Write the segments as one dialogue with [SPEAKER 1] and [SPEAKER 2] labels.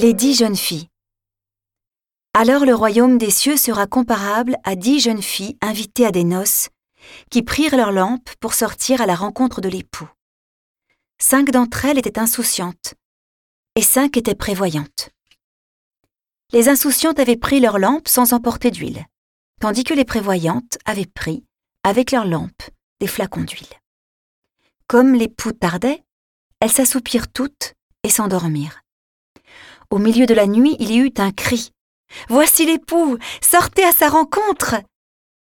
[SPEAKER 1] Les dix jeunes filles. Alors le royaume des cieux sera comparable à dix jeunes filles invitées à des noces, qui prirent leurs lampes pour sortir à la rencontre de l'époux. Cinq d'entre elles étaient insouciantes, et cinq étaient prévoyantes. Les insouciantes avaient pris leurs lampes sans emporter d'huile, tandis que les prévoyantes avaient pris, avec leurs lampes, des flacons d'huile. Comme l'époux tardait, elles s'assoupirent toutes et s'endormirent. Au milieu de la nuit, il y eut un cri. Voici l'époux, sortez à sa rencontre.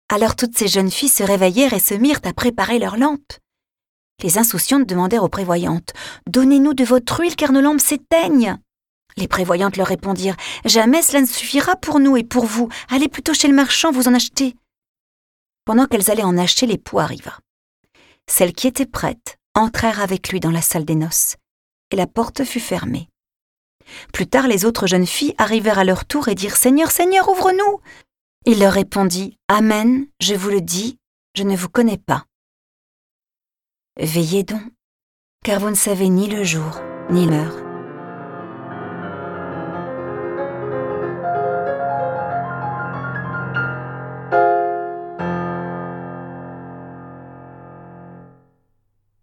[SPEAKER 1] Alors toutes ces jeunes filles se réveillèrent et se mirent à préparer leurs lampes. Les insouciantes demandèrent aux prévoyantes Donnez-nous de votre huile car nos lampes s'éteignent. Les prévoyantes leur répondirent Jamais cela ne suffira pour nous et pour vous. Allez plutôt chez le marchand vous en acheter. Pendant qu'elles allaient en acheter, l'époux arriva. Celles qui étaient prêtes entrèrent avec lui dans la salle des noces, et la porte fut fermée. Plus tard, les autres jeunes filles arrivèrent à leur tour et dirent Seigneur, Seigneur, ouvre-nous. Il leur répondit Amen, je vous le dis, je ne vous connais pas. Veillez donc, car vous ne savez ni le jour ni l'heure